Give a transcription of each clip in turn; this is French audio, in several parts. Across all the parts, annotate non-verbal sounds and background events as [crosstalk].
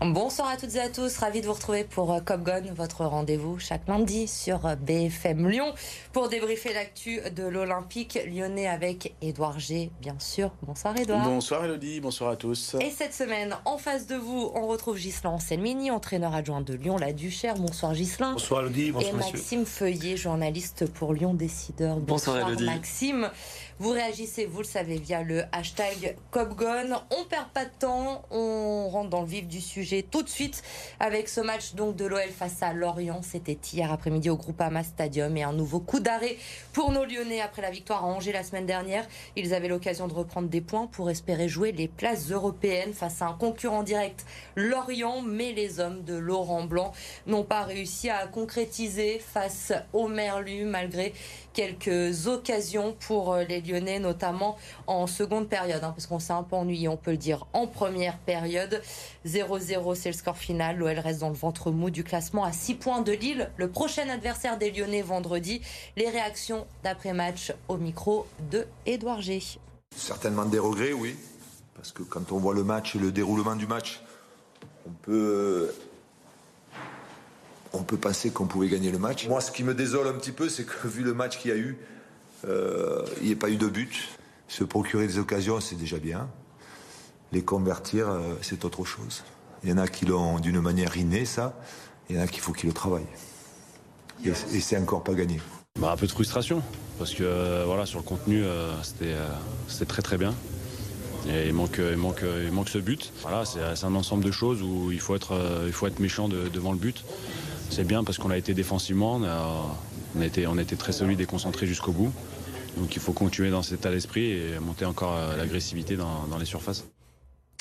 Bonsoir à toutes et à tous, ravi de vous retrouver pour euh, Copgon, votre rendez-vous chaque lundi sur euh, BFM Lyon pour débriefer l'actu de l'Olympique lyonnais avec Édouard G, bien sûr. Bonsoir Édouard. Bonsoir Elodie, bonsoir à tous. Et cette semaine, en face de vous, on retrouve Gislain Anselmini, entraîneur adjoint de Lyon, la Duchère. Bonsoir Gislain. Bonsoir Elodie, bonsoir Et Maxime Feuillet, journaliste pour Lyon Décideur. Bonsoir, bonsoir Elodie. Maxime. Vous réagissez, vous le savez, via le hashtag Copgon. On perd pas de temps, on rentre dans le vif du sujet tout de suite avec ce match donc de l'OL face à Lorient. C'était hier après-midi au Groupama Stadium et un nouveau coup d'arrêt pour nos Lyonnais après la victoire à Angers la semaine dernière. Ils avaient l'occasion de reprendre des points pour espérer jouer les places européennes face à un concurrent direct, Lorient, mais les hommes de Laurent Blanc n'ont pas réussi à concrétiser face au Merlu malgré quelques occasions pour euh, les Lyonnais, notamment en seconde période, hein, parce qu'on s'est un peu ennuyé, on peut le dire, en première période. 0-0, c'est le score final. L'OL reste dans le ventre mou du classement à 6 points de Lille. Le prochain adversaire des Lyonnais vendredi. Les réactions d'après-match au micro de Édouard G. Certainement des regrets, oui. Parce que quand on voit le match et le déroulement du match, on peut on peut penser qu'on pouvait gagner le match. Moi, ce qui me désole un petit peu, c'est que [laughs] vu le match qu'il y a eu, euh, il n'y ait pas eu de but. Se procurer des occasions, c'est déjà bien. Les convertir, euh, c'est autre chose. Il y en a qui l'ont d'une manière innée, ça. Il y en a qu'il faut qu'ils le travaillent. Et, c'est encore pas gagné. Bah, un peu de frustration, parce que euh, voilà, sur le contenu, c'était très très bien. Et il manque, il, manque, il manque ce but. Voilà, c'est un ensemble de choses où il faut être, il faut être méchant devant le but c'est bien parce qu'on a été défensivement, on a, été, on très solide et concentré jusqu'au bout. Donc il faut continuer dans cet état d'esprit et monter encore euh, l'agressivité dans, les surfaces.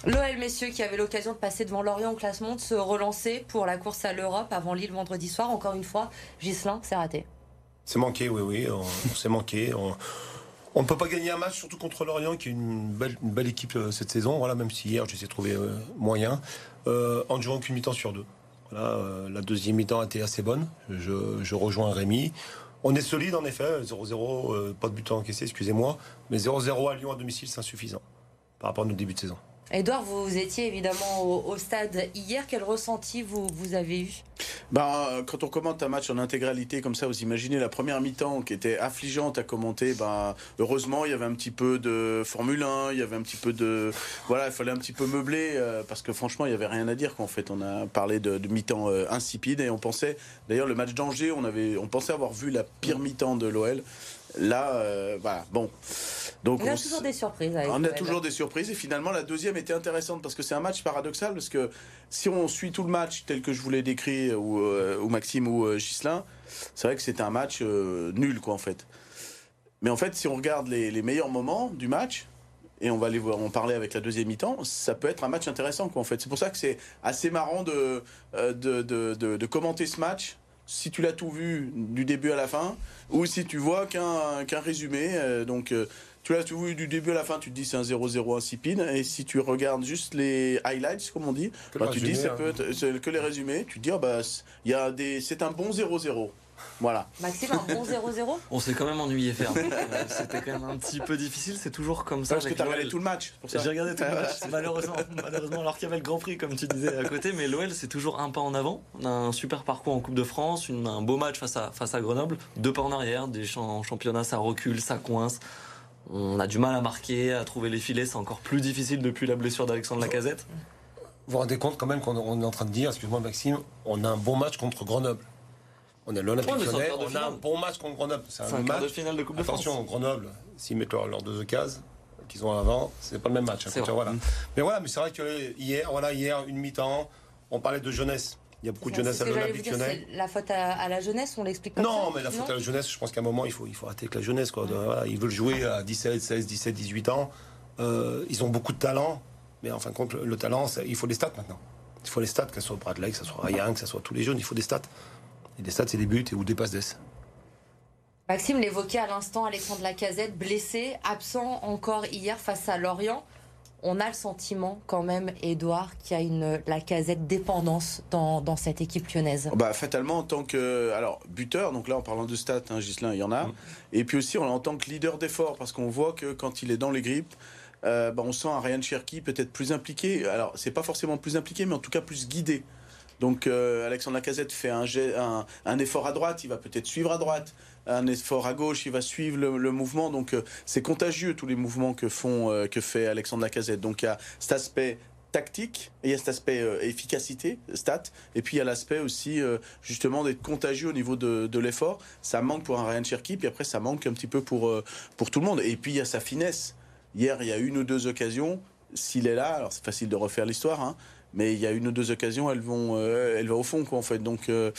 L'OL, messieurs, qui avait l'occasion de passer devant Lorient au classement, de se relancer pour la course à l'Europe avant Lille vendredi soir. Encore une fois, Gislin, c'est raté. C'est manqué, oui, oui, on, s'est manqué. On ne peut pas gagner un match, surtout contre Lorient, qui est une belle, équipe euh, cette saison. Voilà, même si hier, j'ai essayé de trouver euh, moyen, en jouant qu'une mi-temps sur deux. Euh, la deuxième mi-temps a été assez bonne. Je, rejoins Rémi. On est solide en effet, 0-0, euh, pas de but encaissé, excusez-moi. Mais 0-0 à Lyon à domicile, c'est insuffisant par rapport à notre début de saison. Edouard, vous étiez évidemment au, stade hier. Quel ressenti vous, vous avez eu? Ben, Quand on commente un match en intégralité comme ça, vous imaginez la première mi-temps qui était affligeante à commenter. Ben, heureusement, il y avait un petit peu de Formule 1, il y avait un petit peu de. Voilà, il fallait un petit peu meubler euh, parce que franchement, il n'y avait rien à dire. qu'en fait, on a parlé de, mi-temps euh, insipide et on pensait. D'ailleurs, le match d'Angers, on, avait, on pensait avoir vu la pire mi-temps de l'OL. Là, euh, voilà, bon. Donc on, a toujours des surprises. on a toujours des surprises et finalement la deuxième était intéressante parce que c'est un match paradoxal parce que si on suit tout le match tel que je vous l'ai décrit ou, euh, Maxime ou euh, Gislain, c'est vrai que c'était un match nul quoi en fait. Mais en fait, si on regarde les, meilleurs moments du match, et on va les voir, en parler avec la deuxième mi-temps, ça peut être un match intéressant quoi en fait. C'est pour ça que c'est assez marrant de de, de, de, commenter ce match si tu l'as tout vu du début à la fin, ou si tu vois qu'un résumé. Euh, donc, euh, tu l'as tout vu du début à la fin, tu te dis c'est un 0-0 insipide. Et si tu regardes juste les highlights, comme on dit, bah, tu dis ça peut hein. être que les résumés. Tu te dis, oh, bah, c'est un bon 0-0. Voilà. Maxime, un bon 0-0 [laughs] On s'est quand même ennuyé ferme. Euh, c'était quand même un petit peu difficile, c'est toujours comme ça. Parce que tu as regardé tout le match. J'ai regardé tout le match, malheureusement, malheureusement, alors qu'il y avait le Grand Prix, comme tu disais à côté, mais l'OL, c'est toujours un pas en avant. On a un super parcours en Coupe de France, un beau match face à, face à Grenoble, deux pas en arrière, des en championnat, ça recule, ça coince. On a du mal à marquer, à trouver les filets, c'est encore plus difficile depuis la blessure d'Alexandre Lacazette. Vous vous rendez compte quand même qu'on est en train de dire, excuse-moi Maxime, on a un bon match contre Grenoble. On a l'Olympique Lyonnais, on a un bon match contre Grenoble. C'est un, match de finale de Coupe de Attention, Grenoble, s'ils mettent leurs deux cases qu'ils ont avant, c'est pas le même match. Hein, voilà. Mais voilà, mais c'est vrai que hier, voilà, hier, une mi-temps, on parlait de jeunesse. Il y a beaucoup de jeunesse à l'Olympique Lyonnais. La faute à, la jeunesse, on l'explique pas Non, mais la faute à la jeunesse, je pense qu'à un moment, il faut, il faut arrêter avec la jeunesse. Quoi. ils veulent jouer à 17, 16, 17, 18 ans. Euh, ils ont beaucoup de talent, mais en fin de compte, le talent, il faut des stats maintenant. Il faut les stats, que ce soit Bradley, que ce soit Ryan, que ce soit tous les jeunes, il faut des stats. Et des stats, c'est des buts et ou des passes d'ess. Maxime l'évoquait à l'instant, Alexandre Lacazette, blessé, absent encore hier face à Lorient. On a le sentiment quand même, Edouard, qu'il y a une Lacazette dépendance dans, dans, cette équipe lyonnaise. Bah, fatalement, en tant que alors buteur, donc là en parlant de stats, hein, Gislain, il y en a. Mm. Et puis aussi en tant que leader d'effort, parce qu'on voit que quand il est dans les grippes, euh, bah, on sent un Ryan Cherky peut-être plus impliqué. Alors, c'est pas forcément plus impliqué, mais en tout cas plus guidé. Donc, euh, Alexandre Lacazette fait un, effort à droite, il va peut-être suivre à droite. Un effort à gauche, il va suivre le, mouvement. Donc, euh, c'est contagieux tous les mouvements que, font, que fait Alexandre Lacazette. Donc, il y a cet aspect tactique, et il y a cet aspect efficacité, stat, et puis il y a l'aspect aussi justement d'être contagieux au niveau de, l'effort. Ça manque pour un Ryan Cherky, puis après ça manque un petit peu pour, pour tout le monde. Et puis il y a sa finesse. Hier, il y a une ou deux occasions. S'il est là, alors c'est facile de refaire l'histoire, hein, mais il y a une ou deux occasions, elles vont, euh, elle va au fond, quoi, en fait. Donc euh,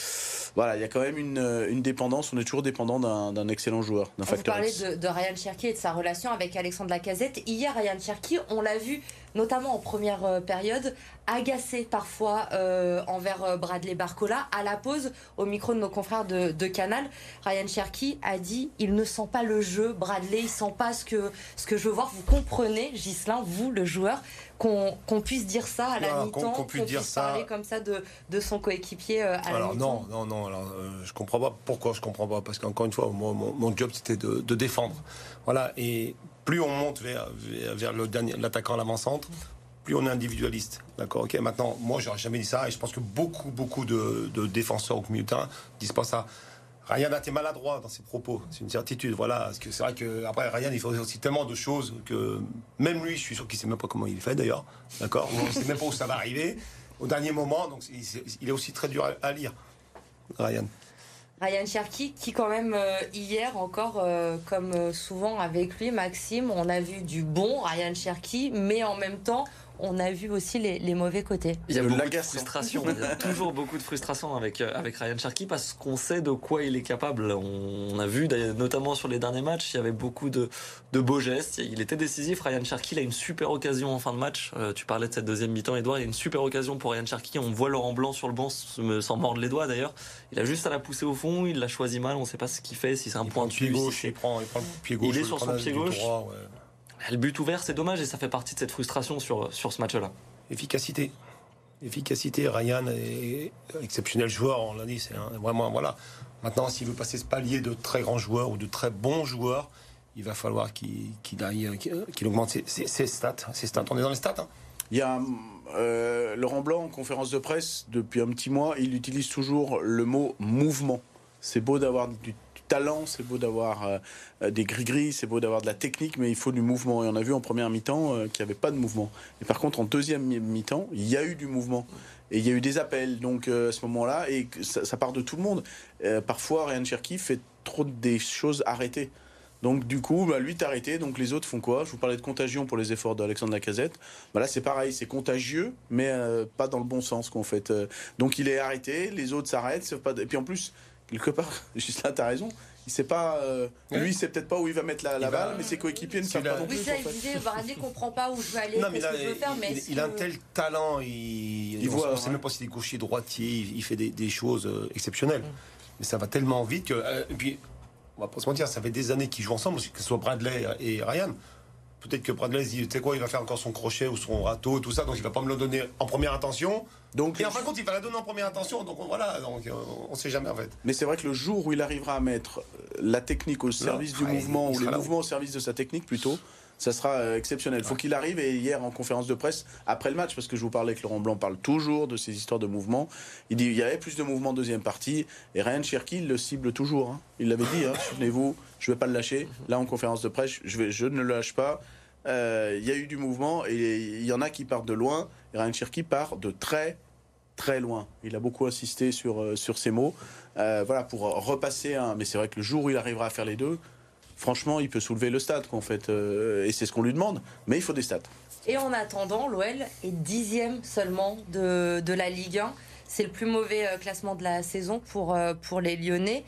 voilà, il y a quand même une, une dépendance. On est toujours dépendant d'un excellent joueur, d'un facteur. Vous parlez de, de, Ryan Cherky et de sa relation avec Alexandre Lacazette. Hier, Ryan Cherky, on l'a vu notamment en première euh, période, agacé parfois euh, envers euh, Bradley Barcola. À la pause, au micro de nos confrères de, Canal, Ryan Cherky a dit il ne sent pas le jeu, Bradley, il sent pas ce que, ce que je veux voir. Vous comprenez, Gislin, vous, le joueur, qu'on puisse dire ça à la mi-temps, qu'on puisse, ça... parler comme ça de, de son coéquipier à alors, la mi-temps Non, non, non, alors, je comprends pas. Pourquoi je comprends pas? Parce qu'encore une fois, mon, mon, job, c'était de, de défendre. Voilà, et plus on monte vers, vers, l'attaquant à l'avant-centre, plus on est individualiste. D'accord Ok, maintenant, moi, j'aurais jamais dit ça, et je pense que beaucoup, beaucoup de, défenseurs au milieu de terrain disent pas ça. Ryan a été maladroit dans ses propos, c'est une certitude. Voilà, parce que c'est vrai que après Ryan, il fait aussi tellement de choses que même lui, je suis sûr qu'il sait même pas comment il fait d'ailleurs. D'accord, on sait même pas où ça va arriver au dernier moment. Donc il est aussi très dur à lire, Ryan. Ryan Cherky, qui quand même euh, hier encore, euh, comme euh, souvent avec lui, Maxime, on a vu du bon Ryan Cherky, mais en même temps, on a vu aussi les, mauvais côtés. Il y a beaucoup de frustration. Il y a toujours beaucoup de frustration avec, euh, avec Ryan Cherky parce qu'on sait de quoi il est capable. On, a vu, notamment sur les derniers matchs, il y avait beaucoup de, de beaux gestes. Il était décisif. Ryan Cherky, il a une super occasion en fin de match. Euh, tu parlais de cette deuxième mi-temps, Edouard. Il y a une super occasion pour Ryan Cherky. On voit Laurent Blanc sur le banc sans mordre les doigts d'ailleurs. Il a juste à la pousser au fond. Il l'a choisi mal. On ne sait pas ce qu'il fait, si c'est un point de pied gauche. il, prend, il prend le pied gauche. Il est sur son pied gauche. Le but ouvert, c'est dommage et ça fait partie de cette frustration sur, sur ce match-là. Efficacité. Efficacité. Ryan est exceptionnel joueur, on l'a dit, c'est vraiment. Voilà. Maintenant, s'il veut passer ce palier de très grands joueurs ou de très bons joueurs, il va falloir qu'il augmente ses, stats, ses stats. On est dans les stats. Hein. Il y a euh, Laurent Blanc en conférence de presse depuis un petit mois, il utilise toujours le mot mouvement. C'est beau d'avoir du talent, c'est beau d'avoir euh, euh, des gris-gris, c'est beau d'avoir de la technique, mais il faut du mouvement. Et on a vu en première mi-temps euh, qu'il n'y avait pas de mouvement. Et par contre, en deuxième mi-temps, il y a eu du mouvement. Et il y a eu des appels, donc à ce moment-là, et ça, part de tout le monde. parfois, Ryan Cherky fait trop des choses arrêtées. Donc du coup, bah, lui est arrêté, donc les autres font quoi? Je vous parlais de contagion pour les efforts d'Alexandre Lacazette. Bah, là c'est pareil, c'est contagieux, mais pas dans le bon sens qu'en fait. donc il est arrêté, les autres s'arrêtent. Et puis en plus, quelque part, [laughs] juste là, t'as raison. Il sait pas, euh, lui, il sait peut-être pas où il va mettre la, balle, mais ses coéquipiers ne savent pas non plus. Oui, ça, il disait, Bradley comprend pas où je vais aller, qu'est-ce que je veux faire, mais il, a un tel talent, il, il voit, on ne sait même pas s'il est gaucher, droitier, il, fait des, choses euh, exceptionnelles. Mm. Mais ça va tellement vite que, euh, et puis, on va pas se mentir, ça fait des années qu'ils jouent ensemble, que ce soit Bradley et Ryan. Peut-être que Bradley dit, tu sais quoi, il va faire encore son crochet ou son râteau, tout ça, donc il va pas me le donner en première intention. Donc, et en fin de compte, il va la donner en première intention, donc voilà, donc euh, on sait jamais en fait. Mais c'est vrai que le jour où il arrivera à mettre la technique au service du mouvement, ou les mouvements au service de sa technique plutôt, ça sera euh, exceptionnel. Il faut qu'il arrive, et hier en conférence de presse, après le match, parce que je vous parlais que Laurent Blanc parle toujours de ces histoires de mouvement, il dit il y avait plus de mouvement deuxième partie, et Ryan Cherky le cible toujours. Hein. Il l'avait dit, hein, souvenez-vous, je ne vais pas le lâcher. Là en conférence de presse, je, ne le lâche pas. Euh, il y a eu du mouvement, et il y en a qui partent de loin, Ryan Cherky part de très très loin. Il a beaucoup insisté sur, euh, sur ces mots. voilà, pour repasser un. Mais c'est vrai que le jour où il arrivera à faire les deux, franchement, il peut soulever le stade, en fait. Euh, et c'est ce qu'on lui demande. Mais il faut des stats. Et en attendant, l'OL est dixième seulement de, de la Ligue 1. C'est le plus mauvais euh, classement de la saison pour, euh, pour les Lyonnais.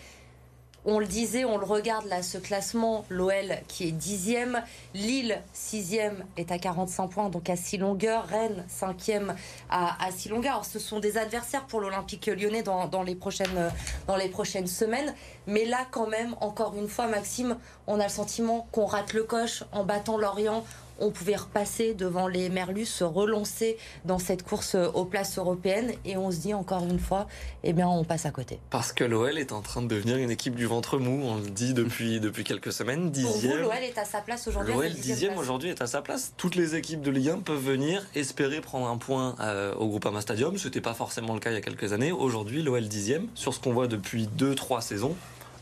On le disait, on le regarde là, ce classement, l'OL qui est dixième, Lille sixième est à 45 points, donc à six longueurs, Rennes cinquième à, à six longueurs. Alors, ce sont des adversaires pour l'Olympique lyonnais dans les prochaines semaines, mais là quand même, encore une fois, Maxime, on a le sentiment qu'on rate le coche en battant Lorient, on pouvait repasser devant les Merlus, se relancer dans cette course aux places européennes. Et on se dit encore une fois, eh bien, on passe à côté. Parce que l'OL est en train de devenir une équipe du ventre mou. On le dit depuis, [laughs] depuis quelques semaines. Dixième. l'OL est à sa place aujourd'hui. L'OL dixième aujourd'hui est à sa place. Toutes les équipes de Ligue 1 peuvent venir espérer prendre un point euh, au Groupama Stadium. Ce n'était pas forcément le cas il y a quelques années. Aujourd'hui, l'OL dixième, sur ce qu'on voit depuis deux, trois saisons,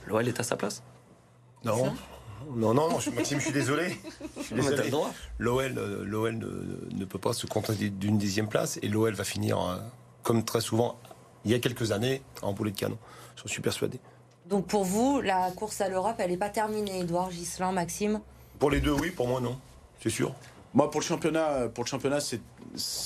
l'OL est à sa place. Non. Non, non, non, Maxime, je suis désolé. L'OL euh, l'OL ne, ne, peut pas se contenter d'une dixième place et l'OL va finir, euh, comme très souvent, il y a quelques années, en boulet de canon. Je suis persuadé. Donc pour vous, la course à l'Europe, elle n'est pas terminée, Edouard, Gislain, Maxime? Pour les deux, oui, pour moi, non. C'est sûr. Moi, pour le championnat, pour le championnat, c'est.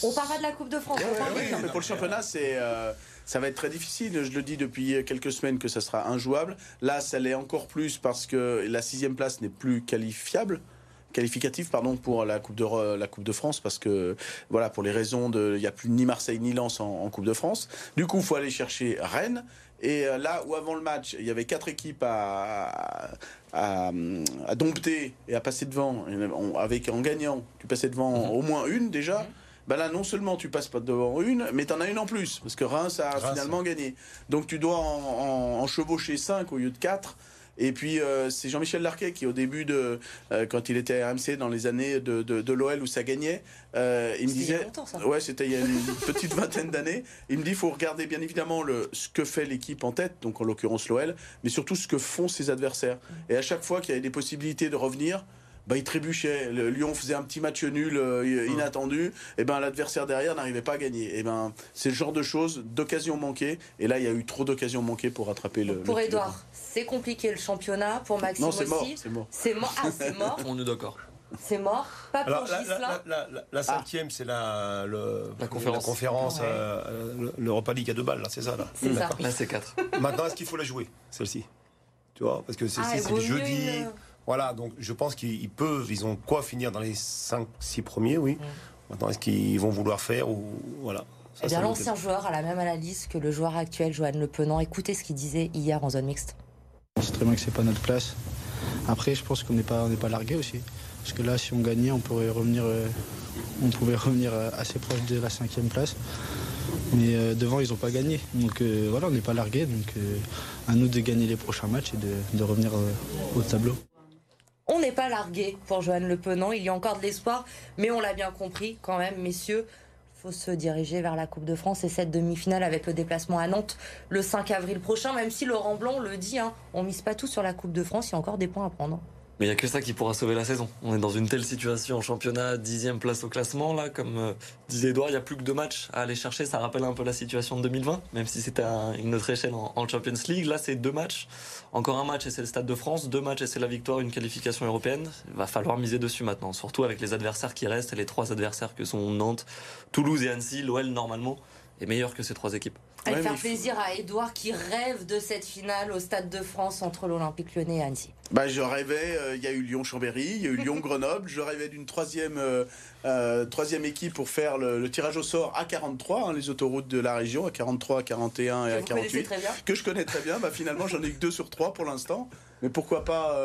On parle pas de la Coupe de France. oui, mais pour le championnat, c'est. Euh, ça va être très difficile. Je le dis depuis quelques semaines que ça sera injouable. Là, ça l'est encore plus parce que la sixième place n'est plus qualifiable qualificatif pardon pour la coupe de la coupe de France parce que voilà pour les raisons de il n'y a plus ni Marseille ni Lens en, coupe de France du coup il faut aller chercher Rennes et euh, là où avant le match il y avait quatre équipes à, à, dompter et à passer devant avec en gagnant tu passais devant mhm. au moins une déjà mhm. Ben là, non seulement tu passes pas devant une, mais tu en as une en plus, parce que Reims a finalement gagné. Donc tu dois en, en, chevaucher 5 au lieu de 4. Et puis euh, c'est Jean-Michel Larquet qui au début de euh, quand il était à RMC dans les années de, de, l'OL où ça gagnait, euh, il me disait ouais c'était il y a une petite vingtaine d'années. Il me dit il faut regarder bien évidemment le ce que fait l'équipe en tête, donc en l'occurrence l'OL, mais surtout ce que font ses adversaires. Et à chaque fois qu'il y avait des possibilités de revenir, bah, il trébuchait. Le Lyon faisait un petit match nul euh, inattendu. Et ben l'adversaire derrière n'arrivait pas à gagner. Et ben c'est le genre de choses, d'occasions manquées. Et là, il y a eu trop d'occasions manquées pour rattraper le. Pour Edouard, c'est compliqué le championnat. Pour Maxime non, c'est Mort, c'est mort. C'est mort. Ah, c'est mort. On est d'accord. C'est mort. Pas pour la, la, la, la, cinquième, c'est la, la conférence, conférence euh, l'Europa League à deux balles, là, c'est ça là. C'est ça. Là, c'est quatre. Maintenant, est-ce qu'il faut la jouer, celle-ci? Tu vois, parce que c'est ah, jeudi. Voilà, donc je pense qu'ils peuvent, ils ont quoi finir dans les 5-6 premiers, oui. Maintenant, est-ce qu'ils vont vouloir faire ou voilà. eh bien, l'ancien joueur a la même analyse que le joueur actuel, Johan Le Penant. Écoutez ce qu'il disait hier en zone mixte. On sait très bien que c'est pas notre place. Après, je pense qu'on n'est pas, pas largué aussi. Parce que là, si on gagnait, on pourrait revenir, euh, on pouvait revenir euh, assez proche de la cinquième place. Mais euh, devant, ils n'ont pas gagné. Donc voilà, on n'est pas largué. Donc à nous de gagner les prochains matchs et de revenir au tableau. On n'est pas largué pour Joanne Le Penant. Il y a encore de l'espoir, mais on l'a bien compris quand même, messieurs. faut se diriger vers la Coupe de France et cette demi-finale avec le déplacement à Nantes le 5 avril prochain. Même si Laurent Blanc le dit, hein, on mise pas tout sur la Coupe de France. Il y a encore des points à prendre. Mais il n'y a que ça qui pourra sauver la saison. On est dans une telle situation en championnat, dixième place au classement, là, comme euh, disait Edouard, il n'y a plus que deux matchs à aller chercher. Ça rappelle un peu la situation de 2020, même si c'était à une autre échelle en, Champions League. Là, c'est deux matchs. Encore un match et c'est le Stade de France. Deux matchs et c'est la victoire, une qualification européenne. Il va falloir miser dessus maintenant, surtout avec les adversaires qui restent et les trois adversaires que sont Nantes, Toulouse et Annecy. L'OL, normalement, est meilleur que ces trois équipes. Elle faire plaisir à Edouard qui rêve de cette finale au Stade de France entre l'Olympique Lyonnais et Annecy. Bah, je rêvais, euh, il y a eu Lyon-Chambéry, il y a eu Lyon-Grenoble, je rêvais d'une troisième, euh, euh, troisième équipe pour faire le, tirage au sort à 43, hein, les autoroutes de la région, à 43, à 41 et à 48. Que je connais très bien, bah, finalement j'en ai que deux sur trois pour l'instant. Mais pourquoi pas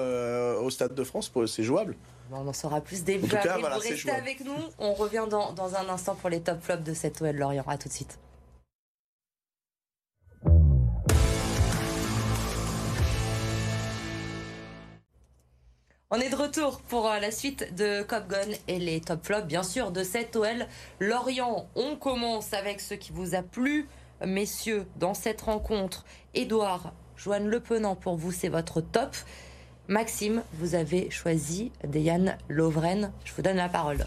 au Stade de France, c'est jouable. On en saura plus avril. Vous restez avec nous, on revient dans, dans un instant pour les top flops de cette OL Lorient. A tout de suite. On est de retour pour euh, la suite de Cop Gun et les top flops, bien sûr, de cette OL Lorient. On commence avec ce qui vous a plu, messieurs, dans cette rencontre. Édouard, Joanne Le Penant, pour vous, c'est votre top. Maxime, vous avez choisi Diane Lovren. Je vous donne la parole.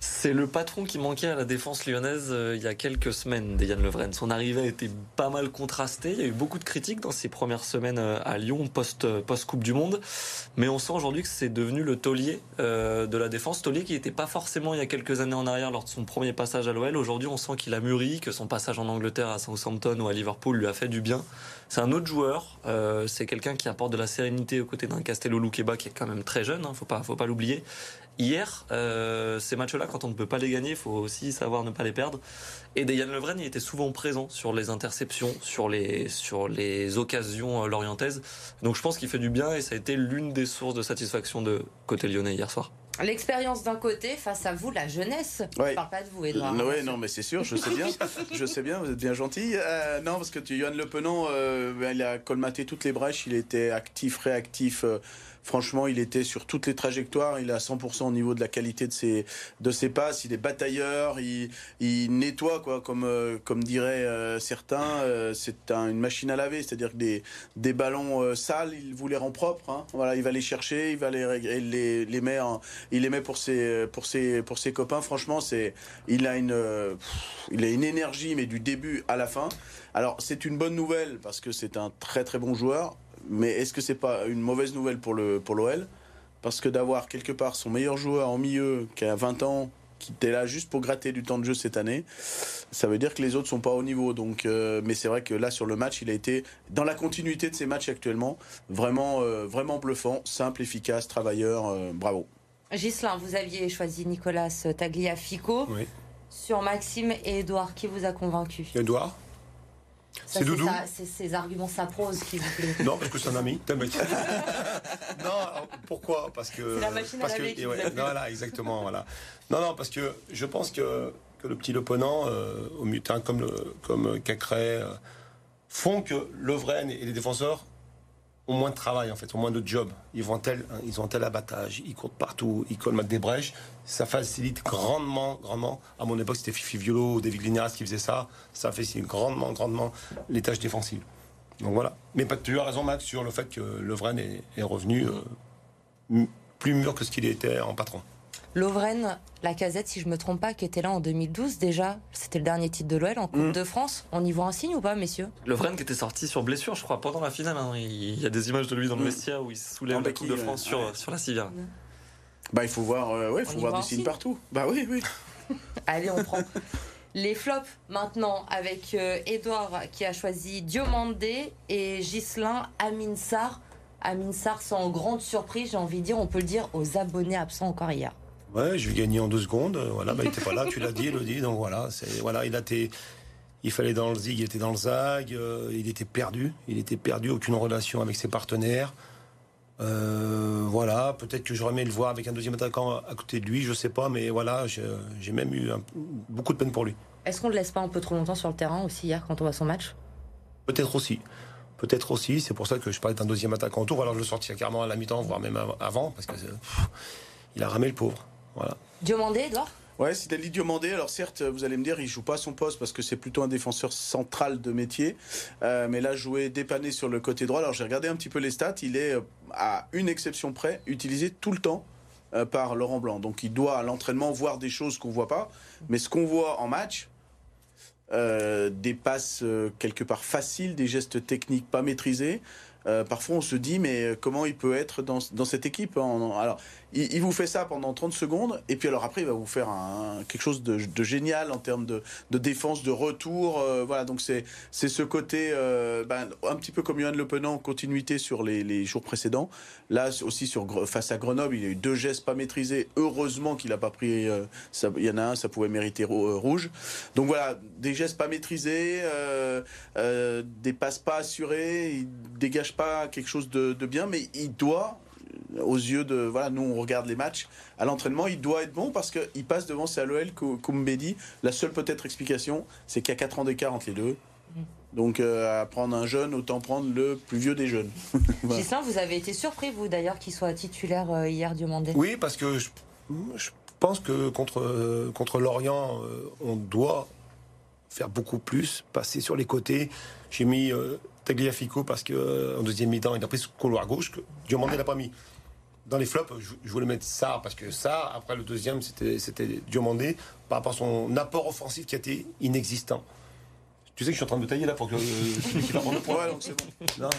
C'est le patron qui manquait à la défense lyonnaise euh, il y a quelques semaines, Dejan Levren. Son arrivée a été pas mal contrastée. Il y a eu beaucoup de critiques dans ses premières semaines euh, à Lyon, euh, post-Coupe du Monde. Mais on sent aujourd'hui que c'est devenu le taulier de la défense. Taulier qui n'était pas forcément il y a quelques années en arrière lors de son premier passage à l'OL. Aujourd'hui, on sent qu'il a mûri, que son passage en Angleterre à Southampton ou à Liverpool lui a fait du bien. C'est un autre joueur. c'est quelqu'un qui apporte de la sérénité aux côtés d'un Castello Luqueba qui est quand même très jeune. Hein, faut pas, faut pas l'oublier. Hier, ces matchs-là, quand on ne peut pas les gagner, il faut aussi savoir ne pas les perdre. Et Dejan Levren, il était souvent présent sur les interceptions, sur les, sur les occasions lorientaises. Donc je pense qu'il fait du bien et ça a été l'une des sources de satisfaction de côté lyonnais hier soir. L'expérience d'un côté, face à vous, la jeunesse. Je Ouais. ne parle pas de vous, Edouard. Euh, non, mais c'est sûr, je sais bien. je sais bien, vous êtes bien gentil. Euh, non, parce que tu, Johan Le Penant, euh, ben, il a colmaté toutes les brèches, il était actif, réactif. euh, franchement, il était sur toutes les trajectoires. Il est à 100% au niveau de la qualité de ses, de ses passes. Il est batailleur, il, nettoie, quoi, comme, euh, comme diraient euh, certains. Euh, c'est un- une machine à laver, c'est-à-dire que des, des ballons sales, il vous les rend propres. hein. Voilà, il va les chercher, il va les, les, les met en- il les met pour ses, pour ses, pour ses copains. Franchement, c'est, il a une, il a une énergie, mais du début à la fin. Alors, c'est une bonne nouvelle parce que c'est un très très bon joueur. Mais est-ce que c'est pas une mauvaise nouvelle pour le pour l'OL Parce que d'avoir quelque part son meilleur joueur en milieu qui a 20 ans, qui était là juste pour gratter du temps de jeu cette année, ça veut dire que les autres sont pas au niveau. Donc, euh, mais c'est vrai que là sur le match, il a été dans la continuité de ses matchs actuellement, vraiment euh, vraiment bluffant, simple, efficace, travailleur. euh, bravo. Gislain, vous aviez choisi Nicolas Tagliafico. Oui. Sur Maxime et Edouard, qui vous a convaincu? Edouard C'est Doudou ça- C'est ces arguments saprose qui vous plaît. Non, parce que c'est un ami. [laughs] Non, alors, pourquoi? Parce que. C'est la machine à parce laver que, qui ouais, vous. Voilà, exactement. Voilà. Non, non, parce que je pense que, que le petit Leponant, euh, au mutin comme, le, comme Cacré, euh, font que Lovren et les défenseurs ont moins de travail, en fait, ont moins de job. Ils, vont tel, ils ont tel abattage, ils courent partout, ils colmatent des brèches. Ça facilite grandement, grandement. À mon époque, c'était Fifi Violo ou David Linares qui faisait ça. Ça facilite grandement, grandement les tâches défensives. Donc voilà. Mais tu as raison, Max, sur le fait que Lovren est, est revenu euh, plus mûr que ce qu'il était en patron. Lovren, la casette, si je me trompe pas, qui était là en 2012 déjà. C'était le dernier titre de l'OL en Coupe Mm. de France. On y voit un signe ou pas, messieurs? Le Vren qui était sorti sur blessure, je crois, pendant la finale. hein. Il y a des images de lui dans le Mm. vestiaire où il soulève En la Coupe de France ouais. sur, Ouais. sur la civière. Bah, il faut voir, euh, ouais, faut voir des signes signe. partout. Bah oui, oui. [laughs] Allez, on prend. Les flops maintenant avec euh, Edouard qui a choisi Diomandé et Ghislain Aminsar. Aminsar sans grande surprise, j'ai envie de dire, on peut le dire aux abonnés absents encore hier. Ouais, je vais gagner en deux secondes. euh, Voilà, bah, il était pas là, tu l'as dit, Elodie. Donc voilà, c'est voilà, il a été, il fallait dans le zig, il était dans le zag, euh, il était perdu, il était perdu, aucune relation avec ses partenaires. Euh, voilà, peut-être que j'aurais aimé le voir avec un deuxième attaquant à côté de lui, je sais pas, mais voilà, j'ai même eu un- beaucoup de peine pour lui. Est-ce qu'on ne le laisse pas un peu trop longtemps sur le terrain aussi hier quand on voit son match? Peut-être aussi. Peut-être aussi, c'est pour ça que je parlais d'un deuxième attaquant autour. Alors je le sortirais carrément à la mi-temps, voire même av- avant, parce que pff, il a ramé le pauvre. Voilà. Diomandé, Edouard? Ouais, c'est Dali Diomandé. Alors certes, vous allez me dire, il joue pas à son poste parce que c'est plutôt un défenseur central de métier. Euh, mais là, jouer dépanné sur le côté droit. Alors j'ai regardé un petit peu les stats. Il est, euh, à une exception près, utilisé tout le temps euh, par Laurent Blanc. Donc il doit à l'entraînement voir des choses qu'on voit pas. Mais ce qu'on voit en match, euh, des passes euh, quelque part faciles, des gestes techniques pas maîtrisés. Euh, parfois, on se dit, mais comment il peut être dans, dans cette équipe en- Alors, il, vous fait ça pendant 30 secondes, et puis alors après, il va vous faire quelque chose de, génial en termes de, défense, de retour. euh, voilà, donc c'est ce côté, euh, ben, un petit peu comme Johan Le Penant, en continuité sur les, jours précédents. Là aussi, sur, face à Grenoble, il a eu deux gestes pas maîtrisés. Heureusement qu'il n'a pas pris. euh, Il y en a un, ça pouvait mériter ro- rouge. Donc voilà, des gestes pas maîtrisés, des passes pas assurées, il dégage pas quelque chose de, bien, mais il doit, aux yeux de. Voilà, nous on regarde les matchs, à l'entraînement, il doit être bon parce qu'il passe devant Samuel Koumbedi. La seule peut-être explication, c'est qu'il y a 4 ans d'écart entre les deux. Donc euh, à prendre un jeune, autant prendre le plus vieux des jeunes. [laughs] Voilà. Gislain, vous avez été surpris, vous d'ailleurs, qu'il soit titulaire euh, hier, Diomandé Oui, parce que je, je pense que contre, euh, contre l'Orient, euh, on doit faire beaucoup plus, passer sur les côtés. J'ai mis euh, Tagliafico parce que euh, deuxième mi-temps, il a pris ce couloir gauche que Diomandé n'a pas mis. Dans les flops, je, voulais mettre ça parce que ça, après le deuxième, c'était Diomandé par rapport à son apport offensif qui été inexistant. Tu sais que je suis en train de me tailler là pour que euh, celui qui va prendre le point. Ouais, donc c'est bon. [laughs] Non.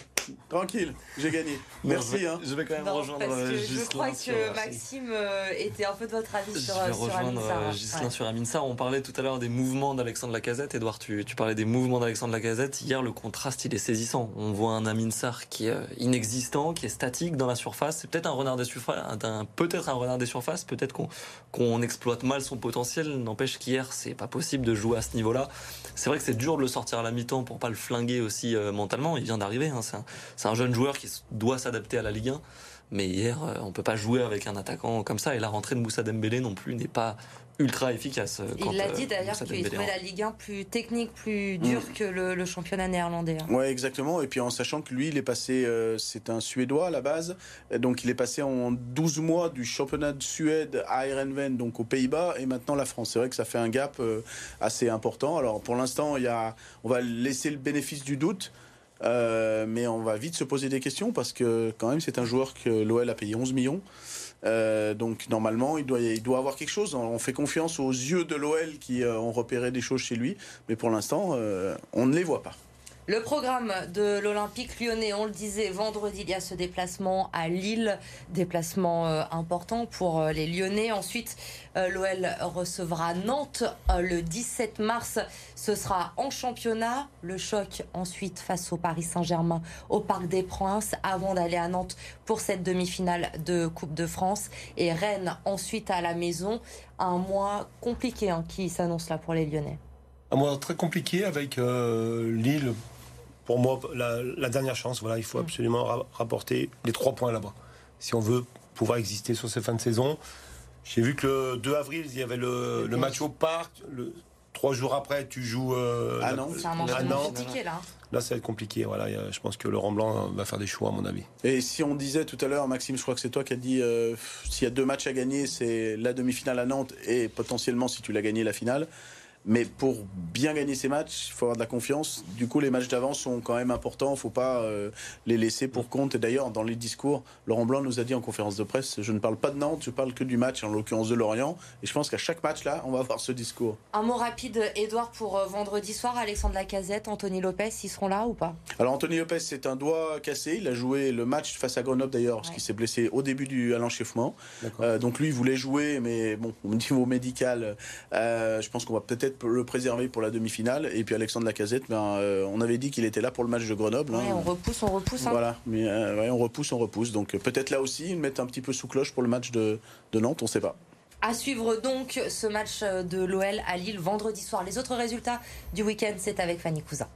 Tranquille, j'ai gagné. Non, Merci. je vais, hein. je vais quand même Non, rejoindre parce euh, que je crois sur- que Maxime euh, était un peu de votre avis Je sur, vais sur rejoindre Ghislain Ouais. sur Aminsar. On parlait tout à l'heure des mouvements d'Alexandre Lacazette. Edouard, tu, tu parlais des mouvements d'Alexandre Lacazette. Hier, le contraste, il est saisissant. On voit un Aminsar qui est inexistant, qui est statique dans la surface. C'est peut-être un renard des surfaces, peut-être un renard des surfaces. Peut-être qu'on qu'on exploite mal son potentiel. N'empêche qu'hier, c'est pas possible de jouer à ce niveau-là. C'est vrai que c'est dur de le sortir à la mi-temps pour pas le flinguer aussi euh, mentalement. Il vient d'arriver. hein. C'est un, un jeune joueur qui doit s'adapter à la Ligue 1. Mais hier, on peut pas jouer avec un attaquant comme ça. Et la rentrée de Moussa Dembélé non plus n'est pas ultra efficace. Euh, il l'a dit euh, d'ailleurs qu'il trouvait la Ligue 1 plus technique, plus dure mm. que le, championnat néerlandais. Hein. Ouais, exactement. Et puis en sachant que lui, il est passé, euh, c'est un Suédois à la base, donc il est passé en 12 mois du championnat de Suède à Erenven, donc aux Pays-Bas, et maintenant la France. C'est vrai que ça fait un gap assez important. Alors pour l'instant, il y a, on va laisser le bénéfice du doute. mais on va vite se poser des questions parce que quand même c'est un joueur que l'OL a payé 11 millions. Euh, donc normalement, il doit, il avoir quelque chose. On fait confiance aux yeux de l'OL qui euh, ont repéré des choses chez lui, mais pour l'instant, euh, on ne les voit pas. Le programme de l'Olympique lyonnais, on le disait, vendredi, il y a ce déplacement à Lille, déplacement euh, important pour euh, les Lyonnais. Ensuite, euh, l'OL recevra Nantes le 17 mars. Ce sera en championnat. Le choc ensuite face au Paris Saint-Germain au Parc des Princes avant d'aller à Nantes pour cette demi-finale de Coupe de France. Et Rennes ensuite à la maison. Un mois compliqué hein, qui s'annonce là pour les Lyonnais. Un mois très compliqué avec Lille pour moi, la, dernière chance. Voilà, il faut mm. absolument rapporter les trois points là-bas. Si on veut pouvoir exister sur ces fins de saison. J'ai vu que le 2 avril, il y avait le, match au parc. Le, trois jours après, tu joues euh, à Nantes. C'est là. Là, ça va être compliqué. Voilà, je pense que Laurent Blanc va faire des choix, à mon avis. Et si on disait tout à l'heure, Maxime, je crois que c'est toi qui as dit euh, s'il y a deux matchs à gagner, c'est la demi-finale à Nantes et potentiellement, si tu l'as gagné, la finale. Mais pour bien gagner ces matchs, il faut avoir de la confiance. Du coup, les matchs d'avance sont quand même importants. Il ne faut pas euh, les laisser pour compte. Et d'ailleurs, dans les discours, Laurent Blanc nous a dit en conférence de presse je ne parle pas de Nantes, je parle que du match, en l'occurrence de Lorient. Et je pense qu'à chaque match, là, on va avoir ce discours. Un mot rapide, Edouard, pour euh, vendredi soir. Alexandre Lacazette, Anthony Lopez, ils seront là ou pas? Alors, Anthony Lopez, c'est un doigt cassé. Il a joué le match face à Grenoble d'ailleurs, parce qu'il s'est blessé au début du, à l'enchauffement. Euh, donc, lui, il voulait jouer, mais bon, au [laughs] niveau médical, je pense qu'on va peut-être le préserver pour la demi-finale. Et puis Alexandre Lacazette, ben, euh, on avait dit qu'il était là pour le match de Grenoble. Hein. on repousse, on repousse. Hein. Voilà, mais euh, on repousse, on repousse. Donc euh, peut-être là aussi, ils mettent un petit peu sous cloche pour le match de, de Nantes, on ne sait pas. À suivre donc ce match de l'OL à Lille vendredi soir. Les autres résultats du week-end, c'est avec Fanny Cousin.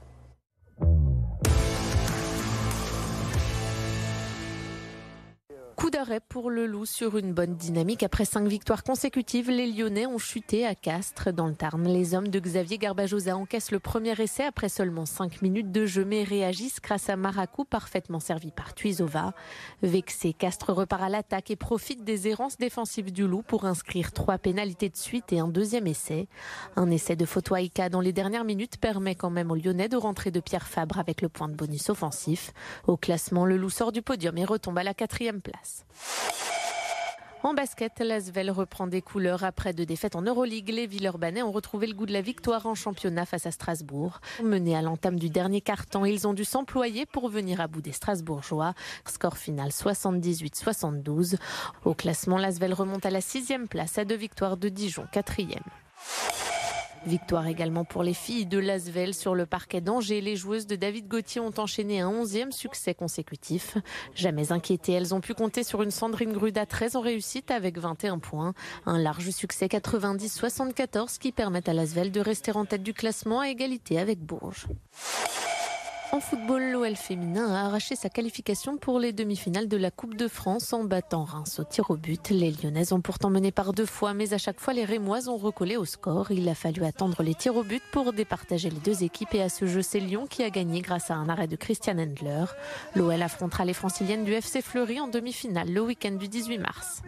Pour le loup sur une bonne dynamique. Après cinq victoires consécutives, les Lyonnais ont chuté à Castres dans le Tarn. Les hommes de Xavier Garbajosa encaissent le premier essai après seulement cinq minutes de jeu, mais réagissent grâce à Maracou, parfaitement servi par Tuizova. Vexé, Castres repart à l'attaque et profite des errances défensives du loup pour inscrire trois pénalités de suite et un deuxième essai. Un essai de photo Aïka dans les dernières minutes permet quand même aux Lyonnais de rentrer de Pierre Fabre avec le point de bonus offensif. Au classement, le loup sort du podium et retombe à la quatrième place. En basket, l'Asvel reprend des couleurs après deux défaites en Euroleague. Les Villeurbanais ont retrouvé le goût de la victoire en championnat face à Strasbourg. Menés à l'entame du dernier quart-temps, ils ont dû s'employer pour venir à bout des Strasbourgeois. Score final 78-72. Au classement, l'Asvel remonte à la sixième place à deux victoires de Dijon, quatrième. Victoire également pour les filles de Lasvel sur le parquet d'Angers. Les joueuses de David Gauthier ont enchaîné un onzième succès consécutif. Jamais inquiétées, elles ont pu compter sur une Sandrine Gruda très en réussite avec 21 points. Un large succès 90-74 qui permet à Lasvel de rester en tête du classement à égalité avec Bourges. En football, l'OL féminin a arraché sa qualification pour les demi-finales de la Coupe de France en battant Reims au tir au but. Les Lyonnaises ont pourtant mené par deux fois, mais à chaque fois les Rémoises ont recollé au score. Il a fallu attendre les tirs au but pour départager les deux équipes et à ce jeu, c'est Lyon qui a gagné grâce à un arrêt de Christian Endler. L'OL affrontera les franciliennes du FC Fleury en demi-finale le week-end du 18 mars.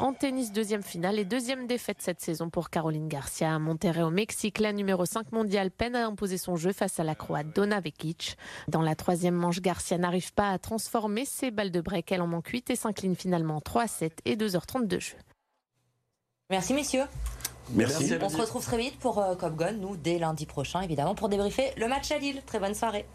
En tennis, deuxième finale et deuxième défaite cette saison pour Caroline Garcia. À Monterrey au Mexique, la numéro 5 mondiale peine à imposer son jeu face à la Croate Donna Vekic. Dans la troisième manche, Garcia n'arrive pas à transformer ses balles de break. Elle en manque 8 et s'incline finalement 3-7 et 2h30 de jeu. Merci messieurs. Merci. On se retrouve très vite pour euh, Cop Gun, nous, dès lundi prochain, évidemment, pour débriefer le match à Lille. Très bonne soirée.